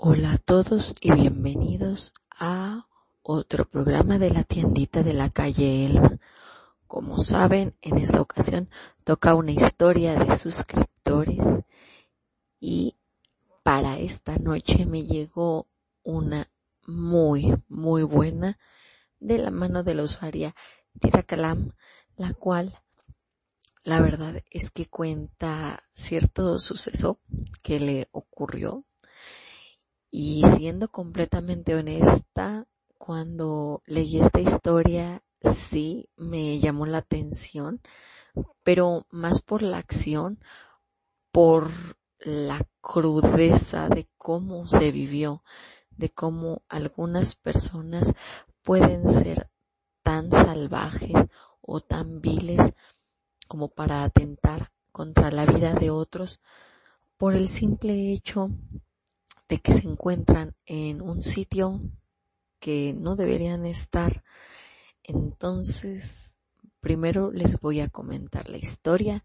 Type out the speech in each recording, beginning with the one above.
Hola a todos y bienvenidos otro programa de la tiendita de la calle Elma. Como saben, en esta ocasión toca una historia de suscriptores y para esta noche me llegó una muy, muy buena de la mano de la usuaria Tira Kalam, la cual la verdad es que cuenta cierto suceso que le ocurrió y siendo completamente honesta, cuando leí esta historia, sí me llamó la atención, pero más por la acción, por la crudeza de cómo se vivió, de cómo algunas personas pueden ser tan salvajes o tan viles como para atentar contra la vida de otros por el simple hecho de que se encuentran en un sitio que no deberían estar. Entonces, primero les voy a comentar la historia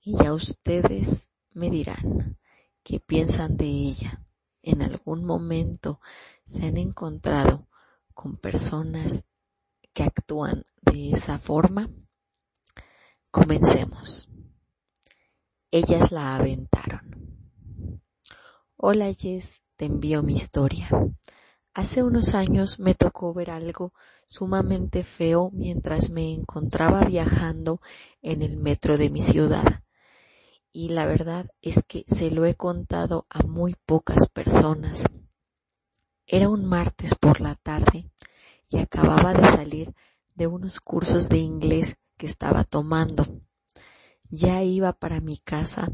y ya ustedes me dirán qué piensan de ella. En algún momento se han encontrado con personas que actúan de esa forma. Comencemos. Ellas la aventaron. Hola Jess, te envío mi historia. Hace unos años me tocó ver algo sumamente feo mientras me encontraba viajando en el metro de mi ciudad. Y la verdad es que se lo he contado a muy pocas personas. Era un martes por la tarde y acababa de salir de unos cursos de inglés que estaba tomando. Ya iba para mi casa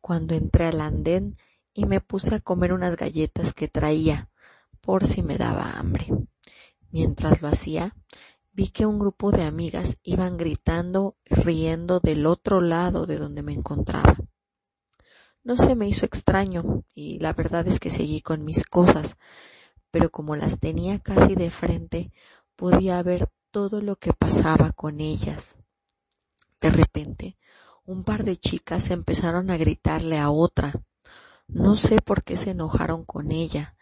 cuando entré al andén y me puse a comer unas galletas que traía por si me daba hambre. Mientras lo hacía, vi que un grupo de amigas iban gritando, riendo del otro lado de donde me encontraba. No se me hizo extraño y la verdad es que seguí con mis cosas, pero como las tenía casi de frente, podía ver todo lo que pasaba con ellas. De repente, un par de chicas empezaron a gritarle a otra, no sé por qué se enojaron con ella,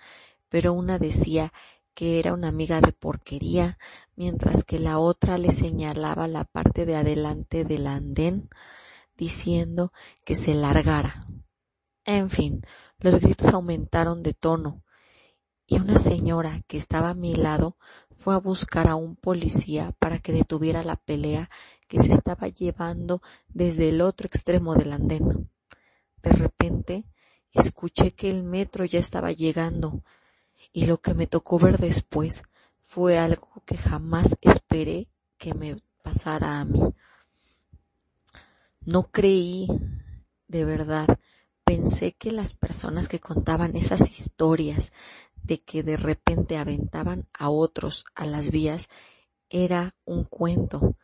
pero una decía que era una amiga de porquería, mientras que la otra le señalaba la parte de adelante del andén, diciendo que se largara. En fin, los gritos aumentaron de tono, y una señora que estaba a mi lado fue a buscar a un policía para que detuviera la pelea que se estaba llevando desde el otro extremo del andén. De repente, escuché que el metro ya estaba llegando y lo que me tocó ver después fue algo que jamás esperé que me pasara a mí. No creí, de verdad, pensé que las personas que contaban esas historias de que de repente aventaban a otros a las vías era un cuento,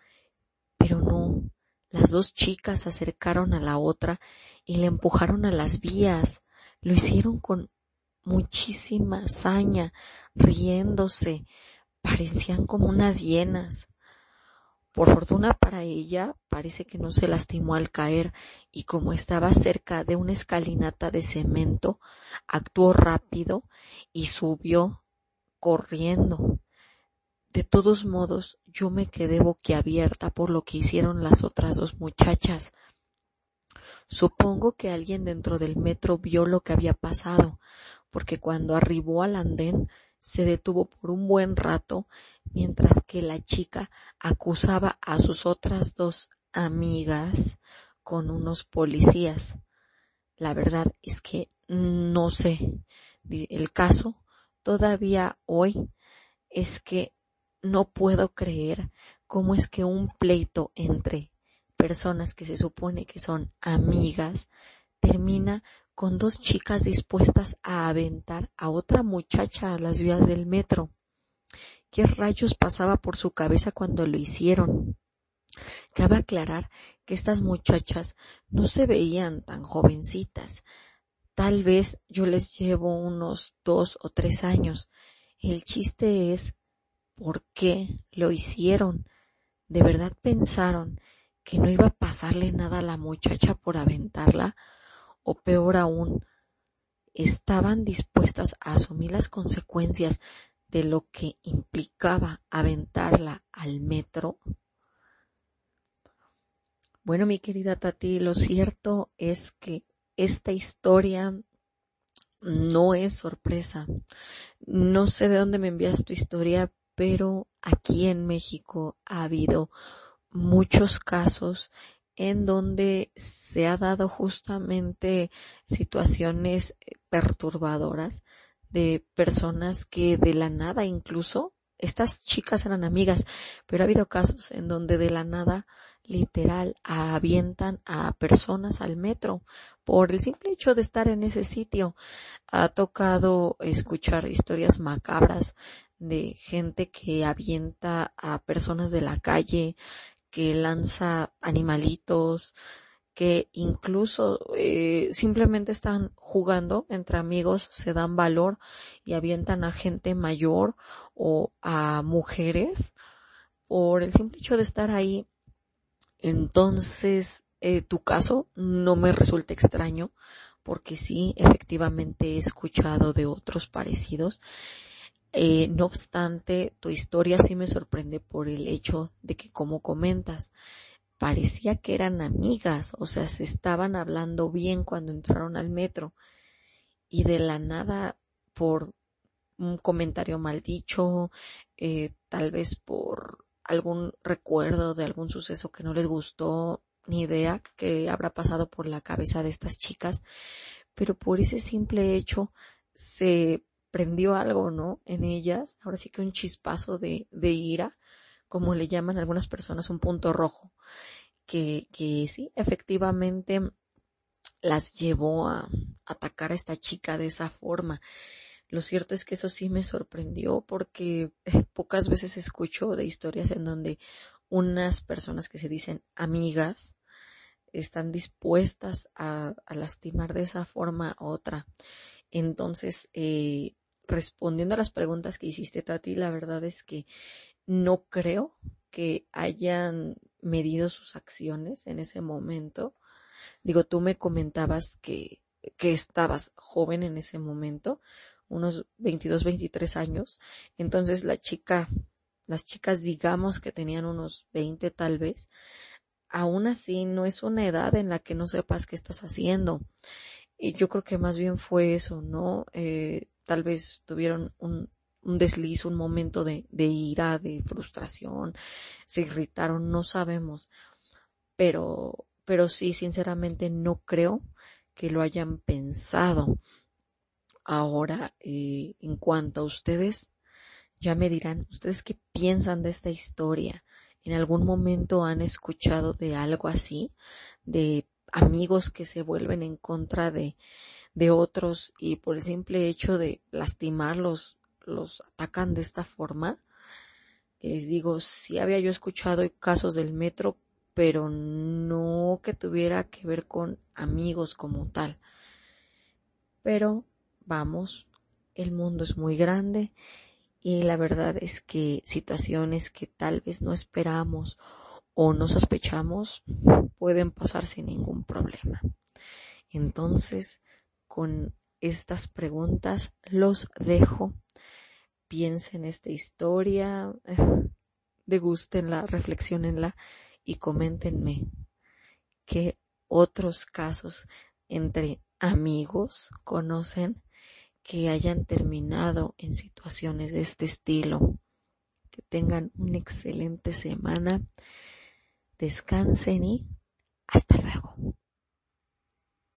pero no, las dos chicas se acercaron a la otra y le empujaron a las vías. Lo hicieron con muchísima saña, riéndose. Parecían como unas hienas. Por fortuna para ella, parece que no se lastimó al caer y como estaba cerca de una escalinata de cemento, actuó rápido y subió corriendo. De todos modos, yo me quedé boquiabierta por lo que hicieron las otras dos muchachas. Supongo que alguien dentro del metro vio lo que había pasado, porque cuando arribó al andén se detuvo por un buen rato mientras que la chica acusaba a sus otras dos amigas con unos policías. La verdad es que no sé. El caso todavía hoy es que no puedo creer cómo es que un pleito entre personas que se supone que son amigas termina con dos chicas dispuestas a aventar a otra muchacha a las vías del metro. qué rayos pasaba por su cabeza cuando lo hicieron. Cabe aclarar que estas muchachas no se veían tan jovencitas. Tal vez yo les llevo unos dos o tres años. El chiste es por qué lo hicieron. ¿De verdad pensaron que no iba a pasarle nada a la muchacha por aventarla? O peor aún, estaban dispuestas a asumir las consecuencias de lo que implicaba aventarla al metro? Bueno, mi querida Tati, lo cierto es que esta historia no es sorpresa. No sé de dónde me envías tu historia, pero aquí en México ha habido muchos casos en donde se ha dado justamente situaciones perturbadoras de personas que de la nada incluso, estas chicas eran amigas, pero ha habido casos en donde de la nada literal avientan a personas al metro por el simple hecho de estar en ese sitio. Ha tocado escuchar historias macabras de gente que avienta a personas de la calle, que lanza animalitos, que incluso eh, simplemente están jugando entre amigos, se dan valor y avientan a gente mayor o a mujeres por el simple hecho de estar ahí. Entonces, eh, tu caso no me resulta extraño porque sí, efectivamente he escuchado de otros parecidos. Eh, no obstante, tu historia sí me sorprende por el hecho de que, como comentas, parecía que eran amigas, o sea, se estaban hablando bien cuando entraron al metro. Y de la nada por un comentario mal dicho, eh, tal vez por algún recuerdo de algún suceso que no les gustó, ni idea que habrá pasado por la cabeza de estas chicas, pero por ese simple hecho se prendió algo, ¿no? En ellas, ahora sí que un chispazo de, de ira, como le llaman algunas personas, un punto rojo, que, que sí, efectivamente las llevó a atacar a esta chica de esa forma. Lo cierto es que eso sí me sorprendió porque pocas veces escucho de historias en donde unas personas que se dicen amigas están dispuestas a, a lastimar de esa forma a otra. Entonces, eh, respondiendo a las preguntas que hiciste, Tati, la verdad es que no creo que hayan medido sus acciones en ese momento. Digo, tú me comentabas que, que estabas joven en ese momento, unos 22, 23 años. Entonces la chica, las chicas digamos que tenían unos 20 tal vez. Aún así no es una edad en la que no sepas qué estás haciendo. Y yo creo que más bien fue eso, ¿no? Eh, tal vez tuvieron un, un desliz, un momento de, de ira, de frustración, se irritaron, no sabemos. Pero, pero sí, sinceramente no creo que lo hayan pensado. Ahora, eh, en cuanto a ustedes, ya me dirán, ¿ustedes qué piensan de esta historia? ¿En algún momento han escuchado de algo así? ¿De amigos que se vuelven en contra de, de otros y por el simple hecho de lastimarlos los atacan de esta forma. Les digo, sí había yo escuchado casos del metro, pero no que tuviera que ver con amigos como tal. Pero vamos, el mundo es muy grande y la verdad es que situaciones que tal vez no esperamos o no sospechamos pueden pasar sin ningún problema. Entonces, con estas preguntas los dejo piensen esta historia, degústenla, reflexionenla y coméntenme qué otros casos entre amigos conocen que hayan terminado en situaciones de este estilo. Que tengan una excelente semana. Descansen y hasta luego.